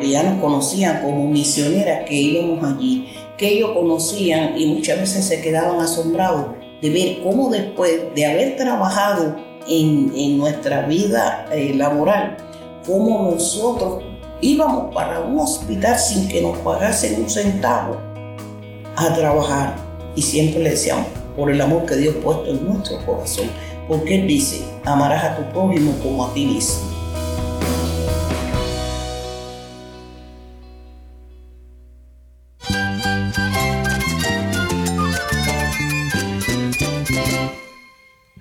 que ya nos conocían como misioneras que íbamos allí, que ellos conocían y muchas veces se quedaban asombrados de ver cómo después de haber trabajado en, nuestra vida eh, laboral, cómo nosotros íbamos para un hospital sin que nos pagasen un centavo a trabajar. Y siempre le decíamos, por el amor que Dios ha puesto en nuestro corazón. Porque Él dice, amarás a tu prójimo como a ti mismo.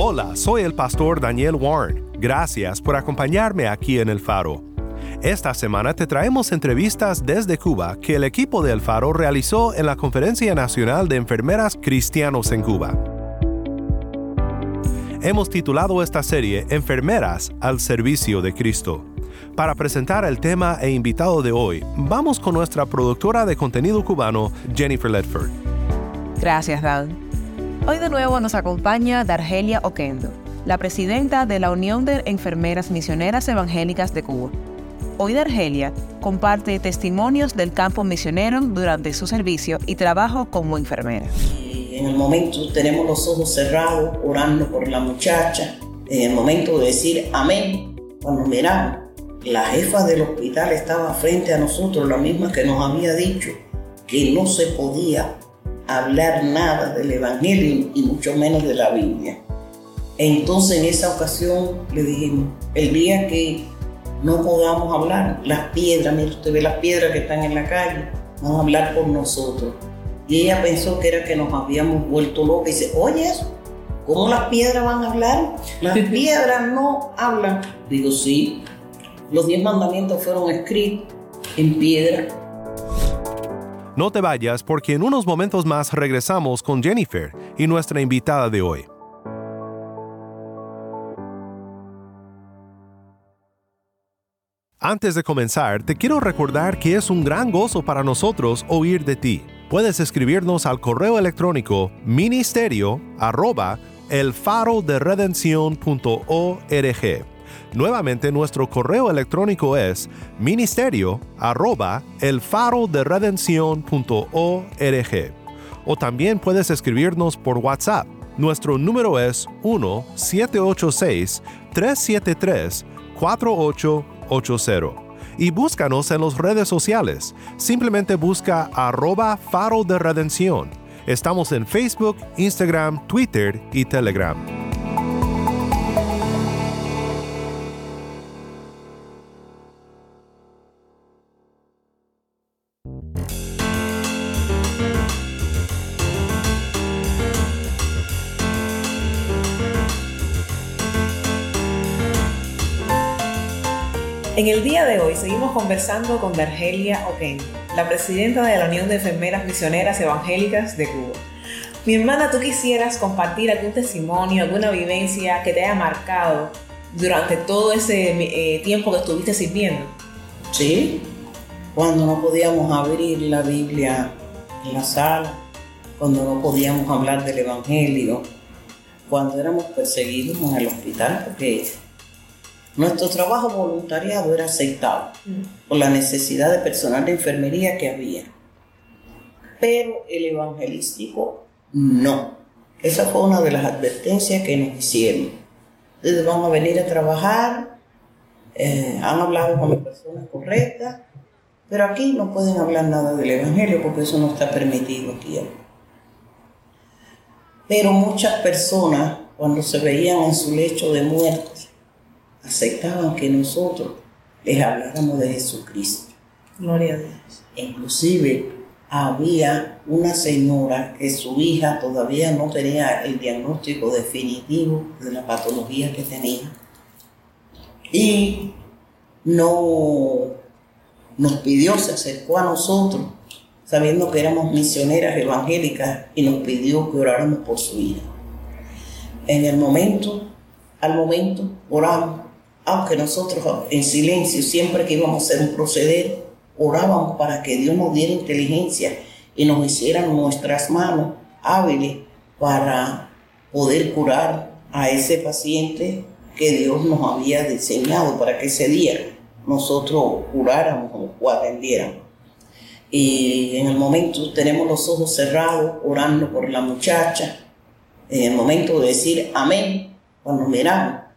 Hola, soy el pastor Daniel Warren. Gracias por acompañarme aquí en El Faro. Esta semana te traemos entrevistas desde Cuba que el equipo de El Faro realizó en la Conferencia Nacional de Enfermeras Cristianos en Cuba. Hemos titulado esta serie Enfermeras al Servicio de Cristo. Para presentar el tema e invitado de hoy, vamos con nuestra productora de contenido cubano, Jennifer Ledford. Gracias, Dan. Hoy de nuevo nos acompaña Dargelia Oquendo, la presidenta de la Unión de Enfermeras Misioneras Evangélicas de Cuba. Hoy Dargelia comparte testimonios del campo misionero durante su servicio y trabajo como enfermera. En el momento tenemos los ojos cerrados, orando por la muchacha. En el momento de decir amén, cuando miramos, la jefa del hospital estaba frente a nosotros, la misma que nos había dicho que no se podía hablar nada del Evangelio y mucho menos de la Biblia. Entonces en esa ocasión le dijimos, el día que no podamos hablar, las piedras, mira usted ve las piedras que están en la calle, van a hablar por nosotros. Y ella pensó que era que nos habíamos vuelto locos y dice, oye eso, ¿cómo las piedras van a hablar? Las piedras no hablan. Digo, sí, los diez mandamientos fueron escritos en piedra no te vayas porque en unos momentos más regresamos con Jennifer y nuestra invitada de hoy. Antes de comenzar, te quiero recordar que es un gran gozo para nosotros oír de ti. Puedes escribirnos al correo electrónico ministerio arroba Nuevamente nuestro correo electrónico es ministerio arroba el O también puedes escribirnos por WhatsApp. Nuestro número es 1-786-373-4880. Y búscanos en las redes sociales. Simplemente busca arroba faro de redención. Estamos en Facebook, Instagram, Twitter y Telegram. El día de hoy seguimos conversando con Dargelia Oquén, la presidenta de la Unión de Enfermeras Misioneras Evangélicas de Cuba. Mi hermana, ¿tú quisieras compartir algún testimonio, alguna vivencia que te haya marcado durante todo ese eh, tiempo que estuviste sirviendo? Sí, cuando no podíamos abrir la Biblia en la sala, cuando no podíamos hablar del Evangelio, cuando éramos perseguidos en el hospital, porque nuestro trabajo voluntariado era aceptado por la necesidad de personal de enfermería que había. Pero el evangelístico no. Esa fue una de las advertencias que nos hicieron. Entonces vamos a venir a trabajar, eh, han hablado con las personas correctas, pero aquí no pueden hablar nada del Evangelio porque eso no está permitido aquí. Pero muchas personas, cuando se veían en su lecho de muerte, aceptaban que nosotros les habláramos de Jesucristo. Gloria a Dios. Inclusive había una señora que su hija todavía no tenía el diagnóstico definitivo de la patología que tenía. Y no nos pidió, se acercó a nosotros, sabiendo que éramos misioneras evangélicas, y nos pidió que oráramos por su hija. En el momento, al momento, oramos, aunque nosotros en silencio, siempre que íbamos a un proceder, orábamos para que Dios nos diera inteligencia y nos hiciera nuestras manos hábiles para poder curar a ese paciente que Dios nos había diseñado para que ese día nosotros curáramos o atendiéramos. Y en el momento tenemos los ojos cerrados orando por la muchacha. En el momento de decir amén, cuando miramos,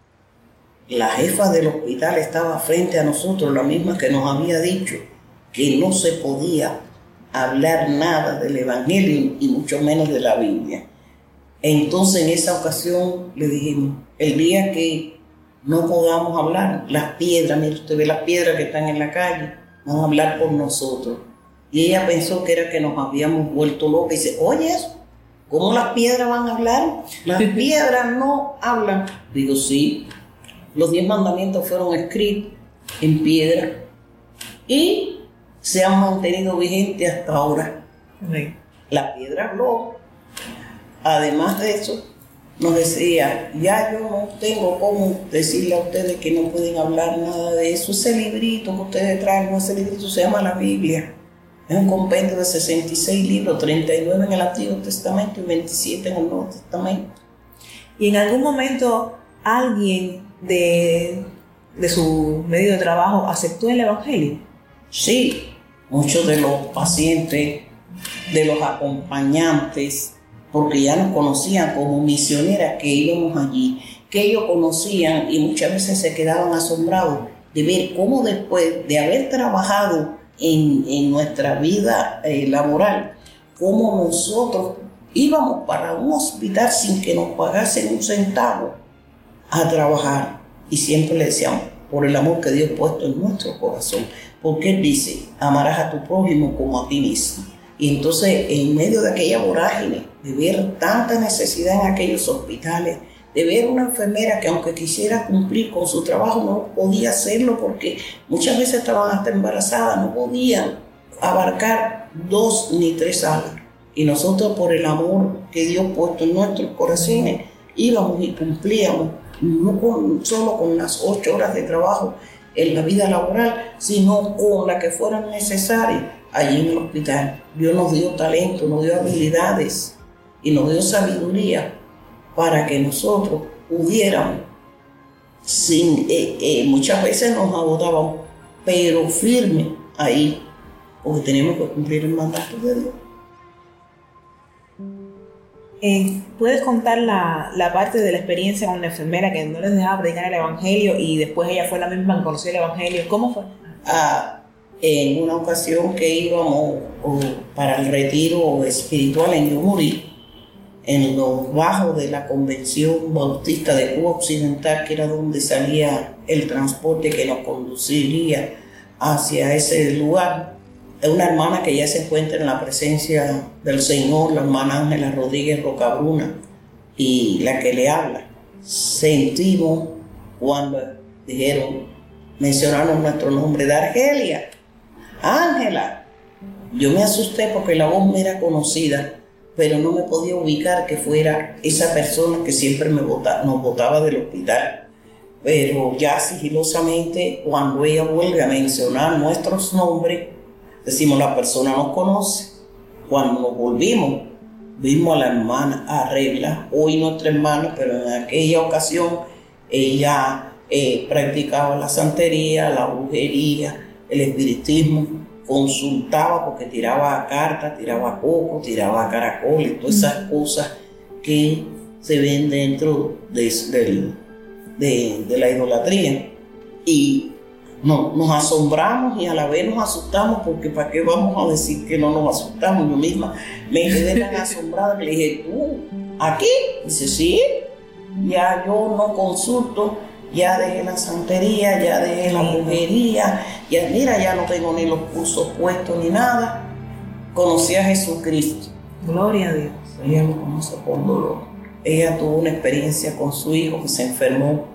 la jefa del hospital estaba frente a nosotros, la misma que nos había dicho que no se podía hablar nada del Evangelio y mucho menos de la Biblia. Entonces en esa ocasión le dijimos, el día que no podamos hablar, las piedras, mire usted ve las piedras que están en la calle, van a hablar por nosotros. Y ella pensó que era que nos habíamos vuelto locos y dice, oye, ¿cómo las piedras van a hablar? Las piedras no hablan. Digo, sí, los diez mandamientos fueron escritos en piedra y se han mantenido vigentes hasta ahora. La piedra habló. Además de eso, nos decía, ya yo no tengo cómo decirle a ustedes que no pueden hablar nada de eso. Ese librito que ustedes traen, ese librito se llama la Biblia. Es un compendio de 66 libros, 39 en el Antiguo Testamento y 27 en el Nuevo Testamento. Y en algún momento alguien de, de su medio de trabajo aceptó el Evangelio. Sí, muchos de los pacientes, de los acompañantes, porque ya nos conocían como misioneras que íbamos allí, que ellos conocían y muchas veces se quedaban asombrados de ver cómo después de haber trabajado en, nuestra vida eh, laboral, cómo nosotros íbamos para un hospital sin que nos pagasen un centavo a trabajar y siempre le decíamos, por el amor que Dios ha puesto en nuestro corazón, porque Él dice, amarás a tu prójimo como a ti mismo. Y entonces, en medio de aquella vorágine, de ver tanta necesidad en aquellos hospitales, de ver una enfermera que aunque quisiera cumplir con su trabajo no podía hacerlo porque muchas veces estaban hasta embarazadas, no podían abarcar dos ni tres salas. Y nosotros por el amor que Dios puesto en nuestros corazones íbamos y cumplíamos, no solo con las ocho horas de trabajo, en la vida laboral, sino con la que fueran necesarias allí en el hospital. Dios nos dio talento, nos dio habilidades y nos dio sabiduría para que nosotros pudiéramos, sin, eh, eh, muchas veces nos agotábamos, pero firme ahí, porque tenemos que cumplir el mandato de Dios. Eh, ¿Puedes contar la, parte de la experiencia con la enfermera que no les dejaba predicar el Evangelio y después ella fue la misma que conoció el Evangelio? ¿Cómo fue? Ah, en una ocasión que íbamos para el retiro espiritual en Yumurí, en los bajos de la Convención Bautista de Cuba Occidental, que era donde salía el transporte que nos conduciría hacia ese lugar, es una hermana que ya se encuentra en la presencia del Señor, la hermana Ángela Rodríguez Rocabruna, y la que le habla. Sentimos cuando dijeron, mencionaron nuestro nombre de Argelia. Ángela. Yo me asusté porque la voz me era conocida, pero no me podía ubicar que fuera esa persona que siempre me nos botaba del hospital. Pero ya sigilosamente, cuando ella vuelve a mencionar nuestros nombres, Decimos, la persona nos conoce. Cuando nos volvimos, vimos a la hermana Arregla, hoy nuestra hermana, pero en aquella ocasión ella eh, practicaba la santería, la brujería, el espiritismo, consultaba porque tiraba cartas, tiraba coco, tiraba caracoles, todas esas cosas que se ven dentro de, de la idolatría. Y no, nos asombramos y a la vez nos asustamos porque ¿para qué vamos a decir que no nos asustamos? Yo misma me quedé tan asombrada que le dije, ¿tú aquí? Dice, sí, ya yo no consulto, ya dejé la santería, ya dejé la brujería, ya mira, ya no tengo ni los cursos puestos ni nada. conocí a Jesucristo. Gloria a Dios. Ella lo conoce por dolor. Ella tuvo una experiencia con su hijo que se enfermó.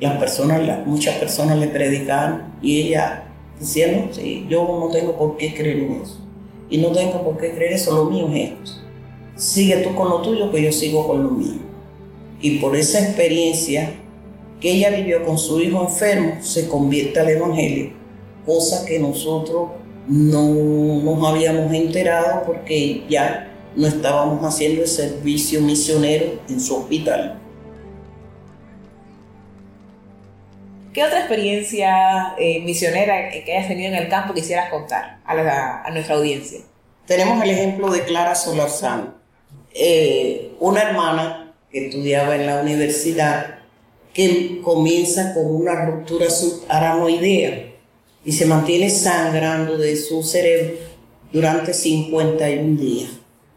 Las personas, las- muchas personas le predicaron y ella decía, no, sí, yo no tengo por qué creer en eso. Y no tengo por qué creer eso, lo mío es esto. Sigue tú con lo tuyo, que yo sigo con lo mío. Y por esa experiencia que ella vivió con su hijo enfermo, se convierte al Evangelio, cosa que nosotros no nos habíamos enterado porque ya no estábamos haciendo el servicio misionero en su hospital. ¿Qué otra experiencia eh, misionera que hayas tenido en el campo quisieras contar a, la- a nuestra audiencia? Tenemos el ejemplo de Clara Solarzano, eh, una hermana que estudiaba en la universidad que comienza con una ruptura subaranoidea y se mantiene sangrando de su cerebro durante 51 días.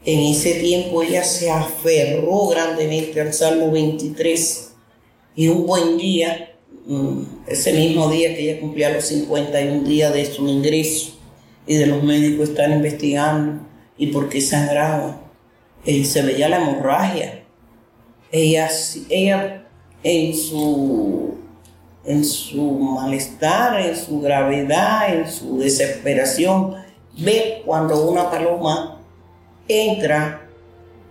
En ese tiempo ella se aferró grandemente al Salmo 23 y un buen día, ese mismo día que ella cumplía los 51 días de su ingreso, y de los médicos están investigando y por qué sangraba. Eh, se veía la hemorragia. Ella, ella en su, en su malestar, en su gravedad, en su desesperación, ve cuando una paloma entra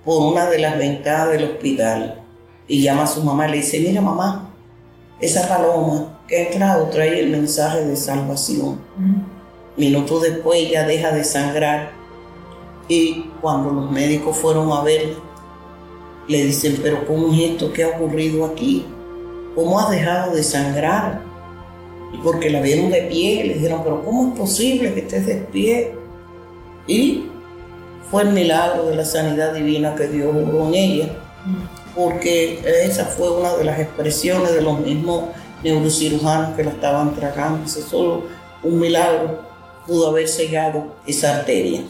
por una de las ventanas del hospital y llama a su mamá y le dice, mira mamá, esa paloma que ha entrado trae el mensaje de salvación. Minutos después ella deja de sangrar y cuando los médicos fueron a verla, le dicen, pero ¿cómo es esto? ¿Qué ha ocurrido aquí? ¿Cómo has dejado de sangrar? Y porque la vieron de pie, le dijeron, pero ¿cómo es posible que estés de pie? Y fue el milagro de la sanidad divina que Dios obró en ella, porque esa fue una de las expresiones de los mismos neurocirujanos que la estaban tratando. Ese solo un milagro pudo haber sellado esa arteria.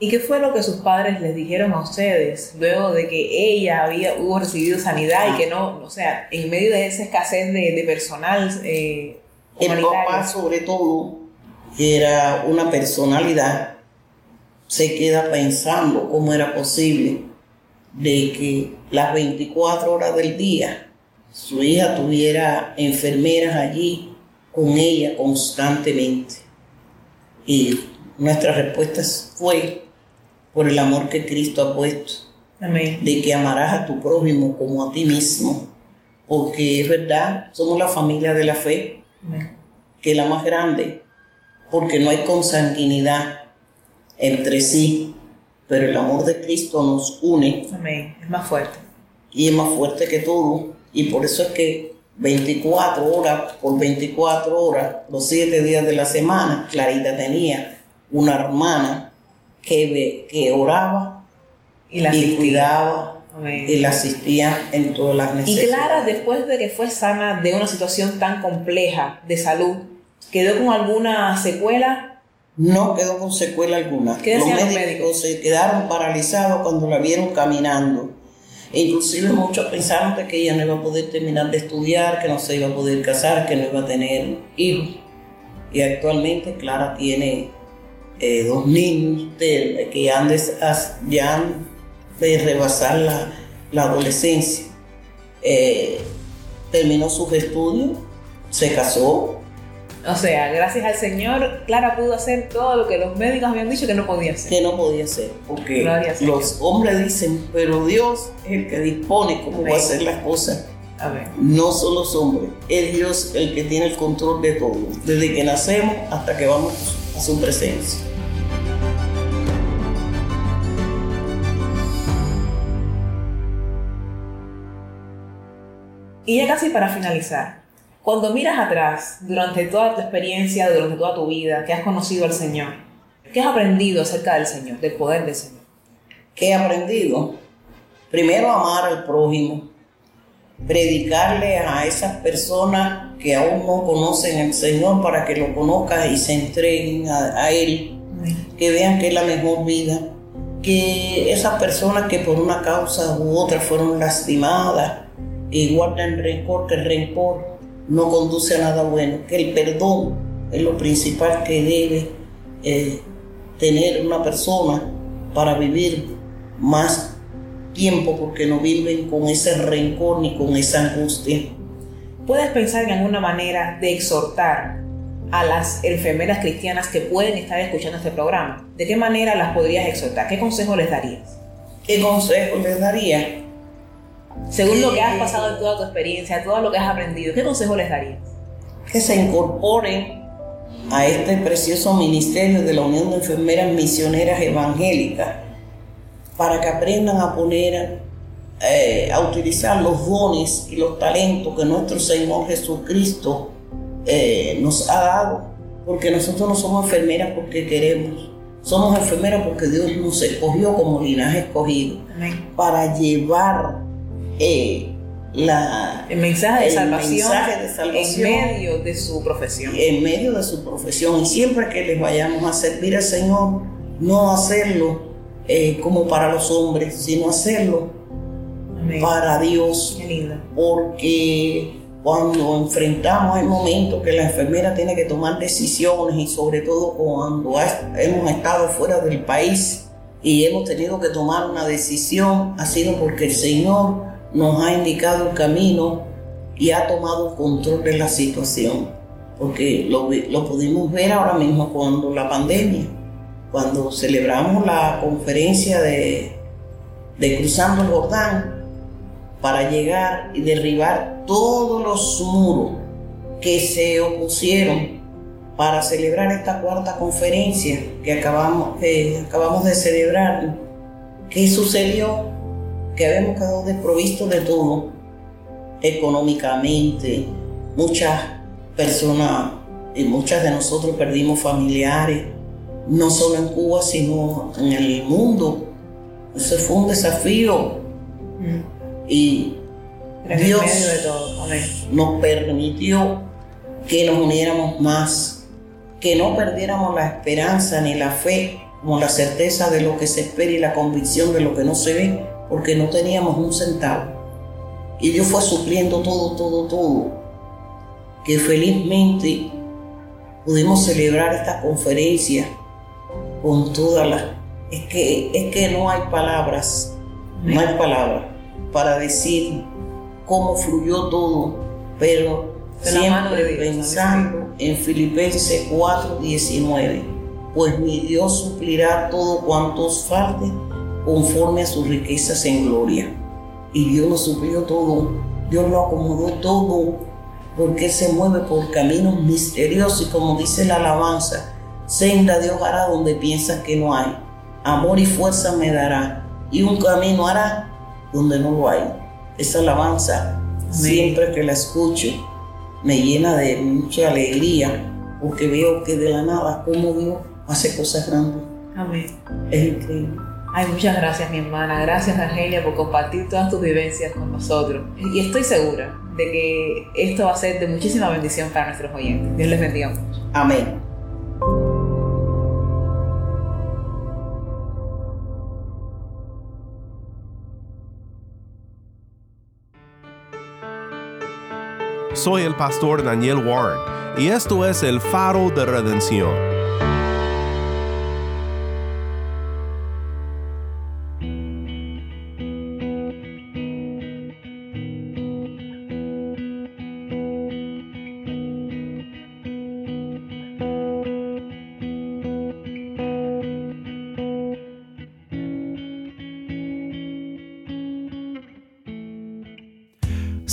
¿Y qué fue lo que sus padres les dijeron a ustedes luego de que ella había hubo recibido sanidad y que no, o sea, en medio de esa escasez de, de personal eh, El papá, sobre todo, que era una personalidad, se queda pensando cómo era posible de que las 24 horas del día su hija tuviera enfermeras allí con ella constantemente. Y nuestra respuesta fue por el amor que Cristo ha puesto, Amén. de que amarás a tu prójimo como a ti mismo, porque es verdad, somos la familia de la fe, Amén. que es la más grande, porque no hay consanguinidad entre sí, pero el amor de Cristo nos une Amén. Es más fuerte. y es más fuerte que todo, y por eso es que 24 horas por 24 horas, los 7 días de la semana, Clarita tenía una hermana que, que oraba Y la y cuidaba Amén. y la asistía en todas las Y necesidades. Clara, después de que fue sana de una situación tan compleja de salud, ¿quedó con alguna secuela? No quedó con secuela alguna. ¿Qué los médicos, se quedaron paralizados cuando la vieron caminando. E inclusive muchos pensaron que ella no iba a poder terminar de estudiar, que no se iba a poder casar, que no iba a tener hijos. Y actualmente Clara tiene eh, dos niños de- que han de, as- ya han de rebasar la, la adolescencia. Eh, terminó sus estudios, se casó, O sea, gracias al Señor, Clara pudo hacer todo lo que los médicos habían dicho que no podía hacer. que no podía ser, porque Señor. los hombres dicen, pero Dios es el que dispone cómo va a Amén. hacer las cosas. Amén. No son los hombres, es Dios el que tiene el control de todo, desde que nacemos hasta que vamos a su presencia. Y ya casi para finalizar, cuando miras atrás, durante toda tu experiencia, durante toda tu vida, que has conocido al Señor, ¿qué has aprendido acerca del Señor, del poder del Señor? ¿Qué he aprendido? Primero, amar al prójimo, predicarle a esas personas que aún no conocen al Señor para que lo conozcan y se entreguen a, a Él. que vean que es la mejor vida, que esas personas que por una causa u otra fueron lastimadas y guardan rencor, que el rencor no conduce a nada bueno, que el perdón es lo principal que debe eh, tener una persona para vivir más tiempo porque no viven con ese rencor ni con esa angustia. ¿Puedes pensar en alguna manera de exhortar a las enfermeras cristianas que pueden estar escuchando este programa? ¿De qué manera las podrías exhortar? ¿Qué consejo les darías? ¿Qué consejo les daría? Según lo que has pasado en toda tu experiencia, todo lo que has aprendido, ¿qué consejo les darías? Que se incorporen a este precioso ministerio de la Unión de Enfermeras Misioneras Evangélicas para que aprendan a poner, eh, a utilizar los dones y los talentos que nuestro Señor Jesucristo eh, nos ha dado, porque nosotros no somos enfermeras porque queremos, somos enfermeras porque Dios nos escogió como linaje escogido para llevar eh, la, el, mensaje de, el salvación mensaje de salvación en medio de su profesión. En medio de su profesión. Y siempre que les vayamos a servir al Señor, no hacerlo eh, como para los hombres, sino hacerlo Amén. para Dios. Qué lindo. Porque cuando enfrentamos el momento que la enfermera tiene que tomar decisiones y sobre todo cuando ha- hemos estado fuera del país y hemos tenido que tomar una decisión, ha sido porque el Señor nos ha indicado el camino y ha tomado control de la situación. Porque lo, lo pudimos ver ahora mismo cuando la pandemia, cuando celebramos la conferencia de, de Cruzando el Jordán, para llegar y derribar todos los muros que se opusieron para celebrar esta cuarta conferencia que acabamos, que acabamos de celebrar. ¿Qué sucedió? Que habíamos quedado desprovistos de todo, económicamente, muchas personas, y muchas de nosotros perdimos familiares, no solo en Cuba, sino en el mundo. Ese fue un desafío y Pero en Dios de todo. Nos permitió que nos uniéramos más, que no perdiéramos la esperanza ni la fe, como la certeza de lo que se espera y la convicción de lo que no se ve, porque no teníamos un centavo. Y Dios fue supliendo todo, todo, todo. Que felizmente pudimos celebrar esta conferencia con todas las... Es que, es que no hay palabras, no hay palabras para decir cómo fluyó todo, pero la de siempre Dios, pensando en Filipenses 4:19, pues mi Dios suplirá todo cuanto os falte conforme a sus riquezas en gloria. Y Dios lo suplió todo, Dios lo acomodó todo, porque Él se mueve por caminos misteriosos y como dice la alabanza, senda Dios hará donde piensas que no hay, amor y fuerza me dará, y un camino hará donde no lo hay. Esa alabanza, siempre que la escucho, me llena de mucha alegría, porque veo que de la nada, como Dios hace cosas grandes. Amén. Es increíble. Ay, muchas gracias, mi hermana. Gracias, Argelia, por compartir todas tus vivencias con nosotros. Y estoy segura de que esto va a ser de muchísima bendición para nuestros oyentes. Dios les bendiga mucho. Amén. Soy el pastor Daniel Warren y esto es el faro de redención.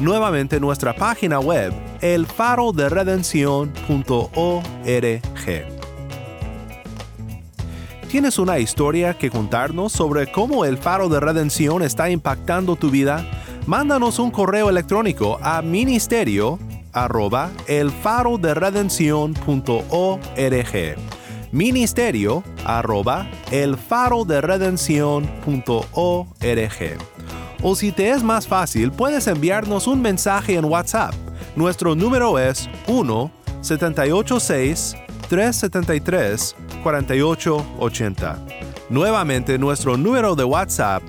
Nuevamente nuestra página web elfaroderedencion.org. ¿Tienes una historia que contarnos sobre cómo el faro de redención está impactando tu vida? Mándanos un correo electrónico a ministerio arroba elfaroderedencion.org ministerio arroba elfaroderedencion.org O si te es más fácil, puedes enviarnos un mensaje en WhatsApp. Nuestro número es 1-786-373-4880. Nuevamente nuestro número de WhatsApp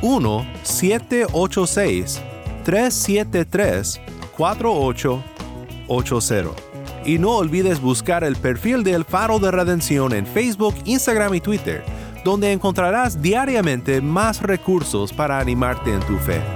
1-786-373-4880. Y no olvides buscar el perfil del Faro de Redención en Facebook, Instagram y Twitter, donde encontrarás diariamente más recursos para animarte en tu fe.